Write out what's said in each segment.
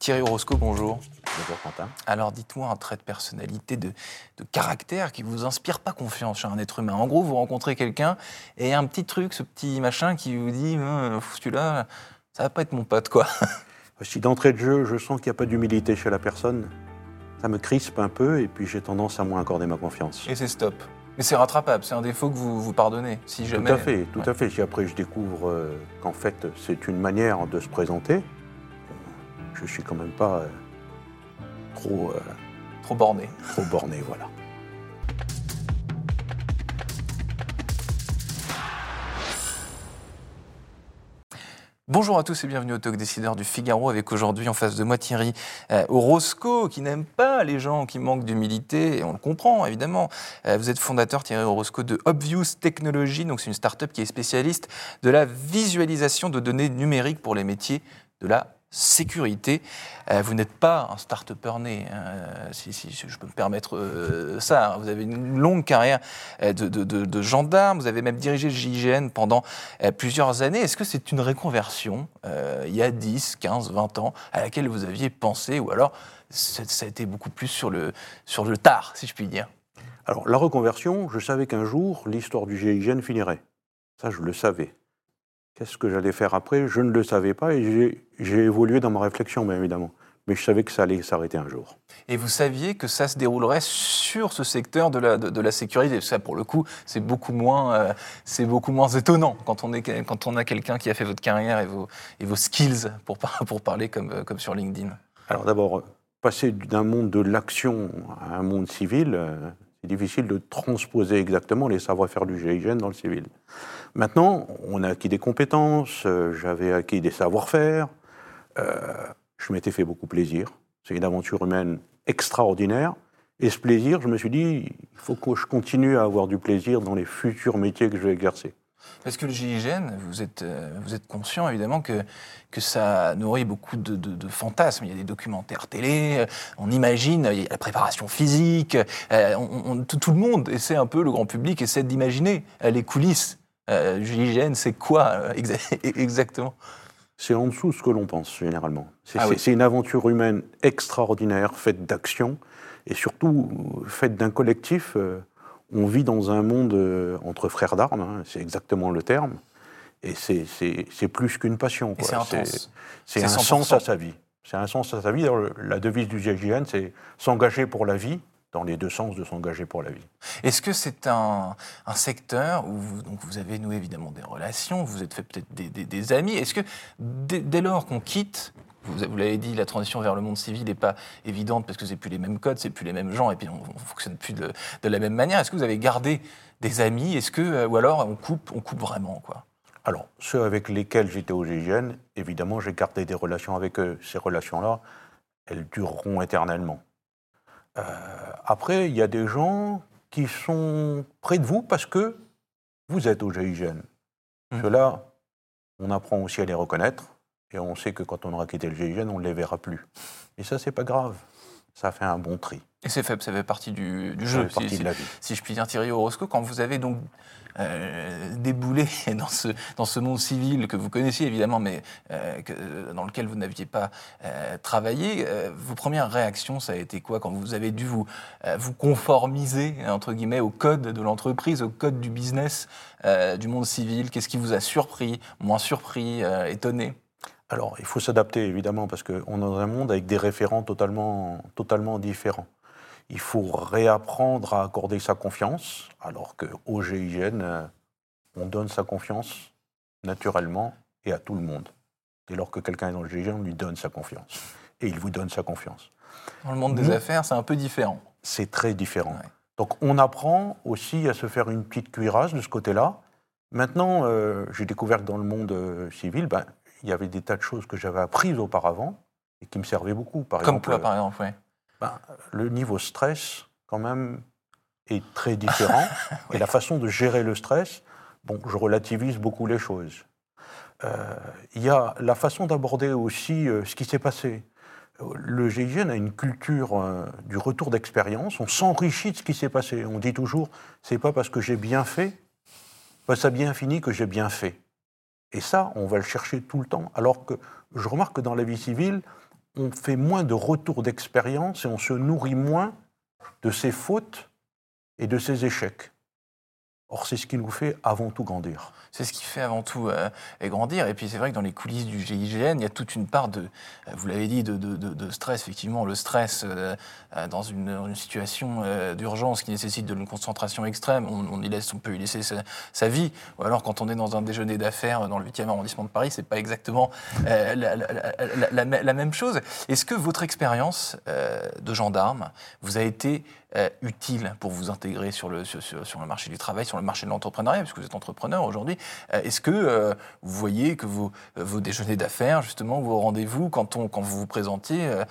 Thierry Orosco, bonjour. Bonjour Quentin. Alors dites-moi un trait de personnalité, de, caractère qui vous inspire pas confiance chez un être humain. En gros, vous rencontrez quelqu'un et un petit truc, ce petit machin qui vous dit hein, celui-là, ça va pas être mon pote quoi. Si d'entrée de jeu, je sens qu'il n'y a pas d'humilité chez la personne, ça me crispe un peu et puis j'ai tendance à moins accorder ma confiance. Et c'est stop. Mais c'est rattrapable, c'est un défaut que vous vous pardonnez, si jamais. Tout à fait, tout à fait. Si après je découvre euh, qu'en fait c'est une manière de se présenter, je suis quand même pas euh, trop. Euh, trop borné. Trop borné, voilà. Bonjour à tous et bienvenue au Talk Décideur du Figaro avec aujourd'hui en face de moi Thierry euh, Orosco qui n'aime pas les gens qui manquent d'humilité et on le comprend évidemment. vous êtes fondateur Thierry Orosco de Obvious Technology, donc c'est une start-up qui est spécialiste de la visualisation de données numériques pour les métiers de la sécurité. Euh, vous n'êtes pas un start-upper né, hein, si, je peux me permettre euh, ça. Hein. Vous avez une longue carrière euh, de, gendarme, vous avez même dirigé le GIGN pendant plusieurs années. Est-ce que c'est une reconversion, il y a 10, 15, 20 ans, à laquelle vous aviez pensé, ou alors ça a été beaucoup plus sur le, sur le tard, si je puis dire? Alors, la reconversion, je savais qu'un jour, l'histoire du GIGN finirait. Ça, je le savais. Qu'est-ce que j'allais faire après? Je ne le savais pas et j'ai évolué dans ma réflexion, bien évidemment. Mais je savais que ça allait s'arrêter un jour. Et vous saviez que ça se déroulerait sur ce secteur de la, de, la sécurité? Ça, pour le coup, c'est beaucoup, moins, euh, c'est beaucoup moins étonnant quand on, est, quand on a quelqu'un qui a fait votre carrière et vos, et vos skills, pour, pour parler comme, comme sur LinkedIn. Alors d'abord, passer d'un monde de l'action à un monde civil, euh, c'est difficile de transposer exactement les savoir-faire du GIGN dans le civil. Maintenant, on a acquis des compétences, euh, j'avais acquis des savoir-faire, euh, je m'étais fait beaucoup plaisir. C'est une aventure humaine extraordinaire. Et ce plaisir, je me suis dit, il faut que je continue à avoir du plaisir dans les futurs métiers que je vais exercer. Parce que le GIGN, vous êtes, euh, vous êtes conscient évidemment que, que ça nourrit beaucoup de, de, fantasmes. Il y a des documentaires télé, euh, on imagine, il y a la préparation physique, euh, on, tout, le monde essaie un peu, le grand public essaie d'imaginer les coulisses. du GIGN, c'est quoi exactement? C'est en dessous ce que l'on pense généralement. Ah c'est une aventure humaine extraordinaire, faite d'action et surtout faite d'un collectif on vit dans un monde euh, entre frères d'armes, hein, c'est exactement le terme, et c'est plus qu'une passion. C'est un sens à sa vie. C'est un sens à sa vie. la devise du GIGN, c'est s'engager pour la vie, dans les deux sens de s'engager pour la vie. Est-ce que c'est un, secteur où vous, donc vous avez noué évidemment des relations, vous êtes fait peut-être des, amis Est-ce que dès lors qu'on quitte vous, l'avez dit, la transition vers le monde civil n'est pas évidente parce que c'est plus les mêmes codes, c'est plus les mêmes gens, et puis on ne fonctionne plus de, la même manière. Est-ce que vous avez gardé des amis? Est-ce que, euh, ou alors on coupe, on coupe vraiment quoi? Alors, ceux avec lesquels j'étais au GIGN, évidemment, j'ai gardé des relations avec eux. Ces relations-là, elles dureront éternellement. Euh, après, il y a des gens qui sont près de vous parce que vous êtes au GIGN. Mmh. Ceux-là, on apprend aussi à les reconnaître et on sait que quand on aura quitté le GIGN, on ne les verra plus. Et ça, c'est pas grave. Ça fait un bon tri. Et c'est fait, ça fait partie du, jeu, si, de la vie. si, je puis dire, Thierry Orosco, quand vous avez donc euh, déboulé dans ce, dans ce monde civil que vous connaissiez évidemment, mais euh, que, dans lequel vous n'aviez pas euh, travaillé, vos premières réactions, ça a été quoi quand vous avez dû vous, vous conformiser, entre guillemets, au code de l'entreprise, au code du business, du monde civil? Qu'est-ce qui vous a surpris, moins surpris, étonné? Alors, il faut s'adapter, évidemment, parce qu'on est dans un monde avec des référents totalement, totalement différents. Il faut réapprendre à accorder sa confiance, alors qu'au GIGN, euh, on donne sa confiance naturellement et à tout le monde. Dès lors que quelqu'un est dans le GIGN, on lui donne sa confiance. Et il vous donne sa confiance. Dans le monde des affaires, c'est un peu différent. C'est très différent. Donc on apprend aussi à se faire une petite cuirasse de ce côté-là. Maintenant, euh, j'ai découvert que dans le monde euh, civil, ben, il y avait des tas de choses que j'avais apprises auparavant et qui me servaient beaucoup. Par Comme exemple, quoi, par exemple oui. ben, Le niveau stress, quand même, est très différent. Et la façon de gérer le stress, bon, je relativise beaucoup les choses. Euh, il y a la façon d'aborder aussi euh, ce qui s'est passé. Le GIGN a une culture euh, du retour d'expérience. On s'enrichit de ce qui s'est passé. On dit toujours, c'est pas parce que j'ai bien fait, pas ça bien fini que j'ai bien fait. Et ça, on va le chercher tout le temps. Alors que je remarque que dans la vie civile, on fait moins de retours d'expérience et on se nourrit moins de ses fautes et de ses échecs. Or, c'est ce qui nous fait avant tout grandir. C'est ce qui fait avant tout euh, grandir. Et puis, c'est vrai que dans les coulisses du GIGN, il y a toute une part de, euh, vous l'avez dit, de, stress. Effectivement, le stress euh, euh, dans, une, situation d'urgence qui nécessite de une concentration extrême, on, y laisse, on peut y laisser sa, vie. Ou alors, quand on est dans un déjeuner d'affaires dans le 8e arrondissement de Paris, c'est pas exactement la, même chose. Est-ce que votre expérience de gendarme vous a été utile pour vous intégrer sur le, sur, sur- le marché du travail, sur le marché de l'entrepreneuriat, puisque vous êtes entrepreneur aujourd'hui. Euh, Est-ce que euh, vous voyez que vos, vos déjeuners d'affaires, justement, vos rendez-vous, quand, quand vous vous présentiez, euh,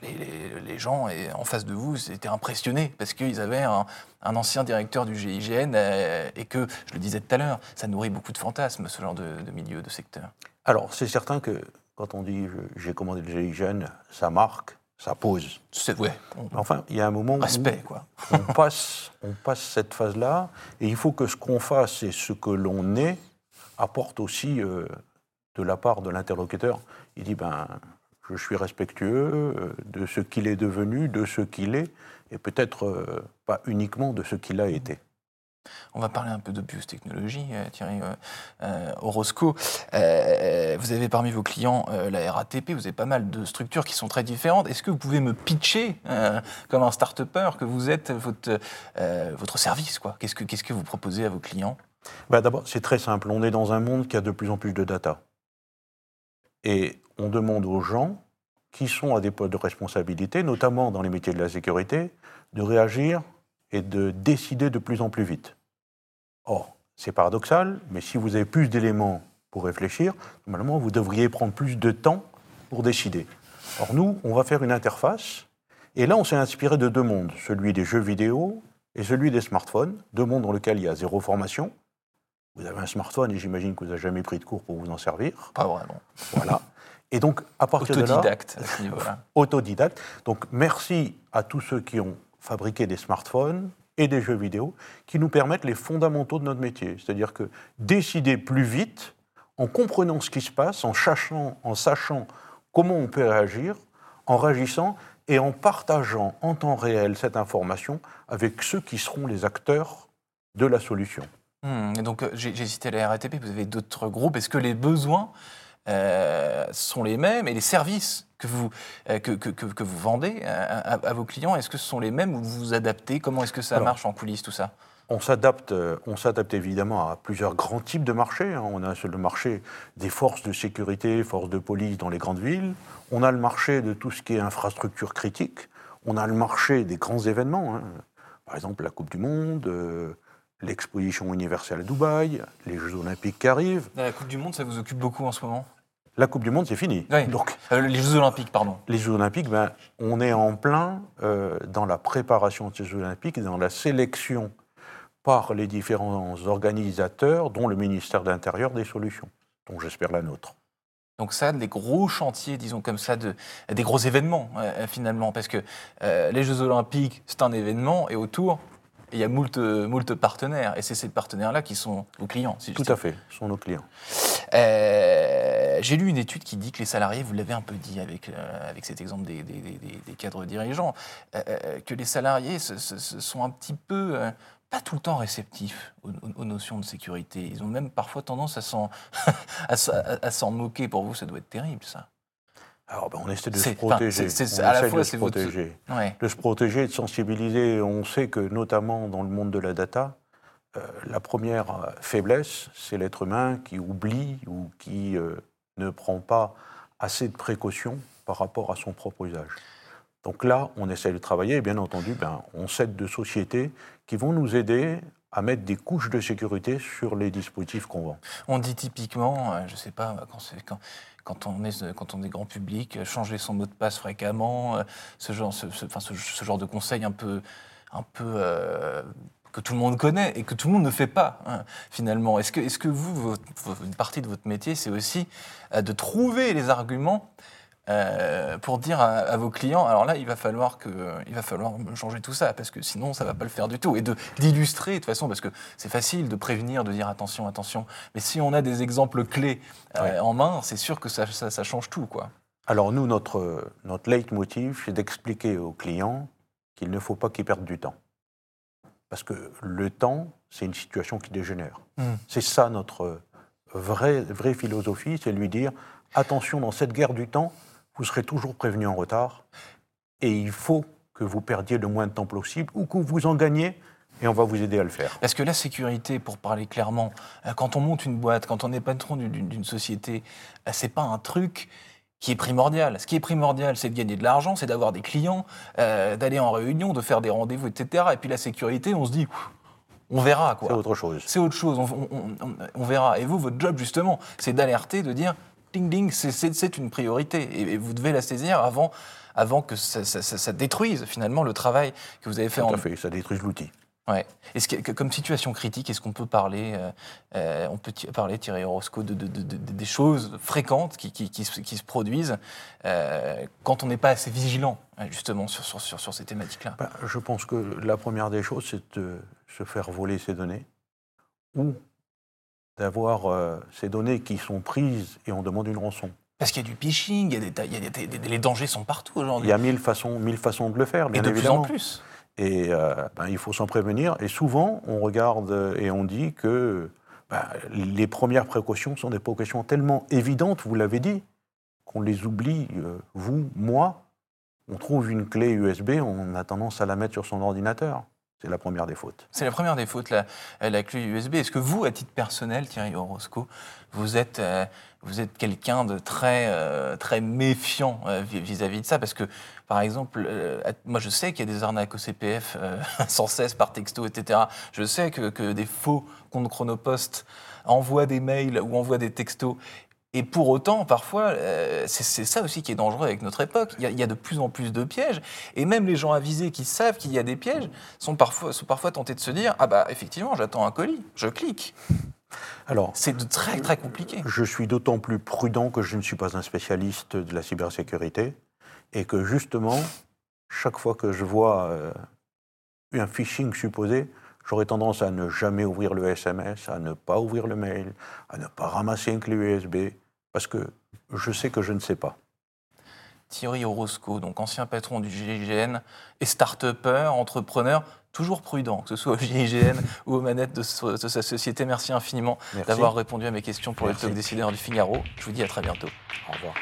les, les- gens et en face de vous étaient impressionnés parce qu'ils avaient un, un ancien directeur du GIGN euh, et que, je le disais tout à l'heure, ça nourrit beaucoup de fantasmes, ce genre de, milieu, de secteur? Alors, c'est certain que quand on dit j'ai commandé le GIGN, ça marque, ça pose. C'est ouais, on- Enfin, il y a un moment respect, quoi. on passe, on passe cette phase-là, et il faut que ce qu'on fasse et ce que l'on est apporte aussi euh, de la part de l'interlocuteur. Il dit ben, je suis respectueux euh, de ce qu'il est devenu, de ce qu'il est, et peut-être euh, pas uniquement de ce qu'il a été. On va parler un peu de biotechnologie, euh, Thierry euh, euh, Orozco. Euh, vous avez parmi vos clients la RATP, vous avez pas mal de structures qui sont très différentes. Est-ce que vous pouvez me pitcher, comme un start-upper, que vous êtes votre, votre service quoi? Qu'est-ce que vous proposez à vos clients? Ben, D'abord, c'est très simple. On est dans un monde qui a de plus en plus de data. Et on demande aux gens qui sont à des postes de responsabilité, notamment dans les métiers de la sécurité, de réagir et de décider de plus en plus vite. Or, c'est paradoxal, mais si vous avez plus d'éléments pour réfléchir, normalement, vous devriez prendre plus de temps pour décider. Or, nous, on va faire une interface, et là, on s'est inspiré de deux mondes, celui des jeux vidéo et celui des smartphones, deux mondes dans lesquels il y a zéro formation. Vous avez un smartphone et j'imagine que vous n'avez jamais pris de cours pour vous en servir. Pas vraiment. Voilà. Et donc, à partir de là, Autodidacte à ce niveau-là. autodidacte. Donc, merci à tous ceux qui ont fabriqué des smartphones et des jeux vidéo qui nous permettent les fondamentaux de notre métier. C'est-à-dire que décider plus vite, en comprenant ce qui se passe, en sachant, en sachant comment on peut réagir, en réagissant et en partageant en temps réel cette information avec ceux qui seront les acteurs de la solution. Hmm, et donc, euh, j'ai cité la RATP, vous avez d'autres groupes. Est-ce que les besoins euh, sont les mêmes et les services que vous, euh, que, que- que- que vous vendez à, à vos clients, est-ce que ce sont les mêmes ou vous vous adaptez? Comment est-ce que ça Alors, marche en coulisses, tout ça? On s'adapte, euh, on s'adapte évidemment à plusieurs grands types de marchés. hein. On a le marché des forces de sécurité, forces de police dans les grandes villes. On a le marché de tout ce qui est infrastructure critique. On a le marché des grands événements. hein. Par exemple, la Coupe du Monde, euh, l'exposition universelle à Dubaï, les Jeux Olympiques qui arrivent. La Coupe du Monde, ça vous occupe beaucoup en ce moment? La Coupe du Monde, c'est fini. Oui. Donc, Euh, Les Jeux Olympiques, pardon. les Jeux Olympiques, ben, on est en plein euh, dans la préparation de ces Jeux Olympiques, dans la sélection par les différents organisateurs, dont le ministère de l'Intérieur, des solutions, dont j'espère la nôtre. Donc ça, des gros chantiers, disons comme ça, de, des gros événements euh, finalement, parce que les Jeux Olympiques, c'est un événement, et autour, il y a moult, moult partenaires, et c'est ces partenaires-là qui sont vos clients. si Tout à fait, sont nos clients. Euh, J'ai lu une étude qui dit que les salariés, vous l'avez un peu dit avec, euh, avec cet exemple des, des- des- des- des cadres dirigeants, euh, que les salariés se- se- se sont un petit peu, pas tout le temps réceptifs aux, aux- notions de sécurité. Ils ont même parfois tendance à s'en moquer. Pour vous, ça doit être terrible, ça. Alors, ben, on essaie de se protéger. on à la essaie fois, de se votre- protéger. Ouais. De se protéger, de sensibiliser. On sait que, notamment dans le monde de la data, euh, la première euh, faiblesse, c'est l'être humain qui oublie ou qui euh, ne prend pas assez de précautions par rapport à son propre usage. Donc là, on essaie de travailler et bien entendu, ben, on s'aide de sociétés qui vont nous aider à mettre des couches de sécurité sur les dispositifs qu'on vend. On dit typiquement, euh, je sais pas, quand, on est quand on est grand public, euh, changer son mot de passe fréquemment, euh, ce genre, ce, enfin, ce, genre de conseil un peu, un peu euh, que tout le monde connaît et que tout le monde ne fait pas hein, finalement. Est-ce que, est-ce que vous, une partie de votre métier, c'est aussi euh, de trouver les arguments euh, pour dire à, à vos clients, alors là, il va falloir que, il va falloir changer tout ça parce que sinon, ça va pas le faire du tout. Et de d'illustrer de toute façon, parce que c'est facile de prévenir, de dire attention, attention. Mais si on a des exemples clés euh, Ouais. en main, c'est sûr que ça, ça, ça change tout, quoi. Alors nous, notre, notre leitmotiv, c'est d'expliquer aux clients qu'il ne faut pas qu'ils perdent du temps. Parce que le temps, c'est une situation qui dégénère. Mm. C'est ça notre vraie, vraie philosophie, c'est lui dire, attention, dans cette guerre du temps, vous serez toujours prévenu en retard, et il faut que vous perdiez le moins de temps possible, ou que vous en gagnez, et on va vous aider à le faire. Parce que la sécurité, pour parler clairement, euh, quand on monte une boîte, quand on est patron d'une- société, euh, c'est pas un truc qui est primordial. Ce qui est primordial, c'est de gagner de l'argent, c'est d'avoir des clients, euh, d'aller en réunion, de faire des rendez-vous, etc. Et puis la sécurité, on se dit, on verra C'est quoi. autre chose. C'est autre chose, on, on- on- on verra. Et vous, votre job justement, c'est d'alerter, de dire, ding ding, c'est- une priorité. Et, et vous devez la saisir avant, avant que ça, ça- ça- ça détruise finalement le travail que vous avez fait Tout en à fait, ça détruit l'outil. Ouais. Est-ce que, que- comme situation critique, est-ce qu'on peut parler, euh, euh, on peut parler, Thierry Orozco, de, de- de- de- des choses fréquentes qui, qui- qui se, qui se produisent euh, quand on n'est pas assez vigilant, hein, justement, sur, sur, sur, sur ces thématiques-là? Ben, je pense que la première des choses, c'est de se faire voler ses données ou d'avoir euh, ces données qui sont prises et on demande une rançon. Parce qu'il y a du phishing, il y a des, il y a des- des- les dangers sont partout Il aujourd'hui. y a mille façons, mille façons de le faire, Et bien de évidemment. plus en plus. Et euh, ben, il faut s'en prévenir. Et souvent, on regarde et on dit que ben, les premières précautions sont des précautions tellement évidentes, vous l'avez dit, qu'on les oublie, euh, vous, moi. On trouve une clé USB, on a tendance à la mettre sur son ordinateur. C'est la première des fautes. C'est la première des fautes, la, clé USB. Est-ce que vous, à titre personnel, Thierry Orozco, vous êtes, euh, êtes quelqu'un de très, euh, très méfiant euh, vis- vis-à-vis de ça? Parce que, par exemple, euh, moi je sais qu'il y a des arnaques au CPF euh, sans cesse par texto, etc. Je sais que, que des faux comptes Chronopost envoient des mails ou envoient des textos. Et pour autant, parfois, euh, c'est ça aussi qui est dangereux avec notre époque. Il y, a, il y a de plus en plus de pièges. Et même les gens avisés qui savent qu'il y a des pièges sont parfois, sont parfois tentés de se dire Ah, bah, effectivement, j'attends un colis, je clique. Alors, C'est très, très compliqué. je suis d'autant plus prudent que je ne suis pas un spécialiste de la cybersécurité et que justement, chaque fois que je vois euh, un phishing supposé, j'aurais tendance à ne jamais ouvrir le SMS, à ne pas ouvrir le mail, à ne pas ramasser une clé USB, parce que je sais que je ne sais pas. Thierry Orozco, donc ancien patron du GIGN et start-upper, entrepreneur, toujours prudent, que ce soit au GIGN ou aux manettes de, so- de sa société. Merci infiniment d'avoir répondu à mes questions pour Merci. le talk décideur du Figaro. Je vous dis à très bientôt. Au revoir.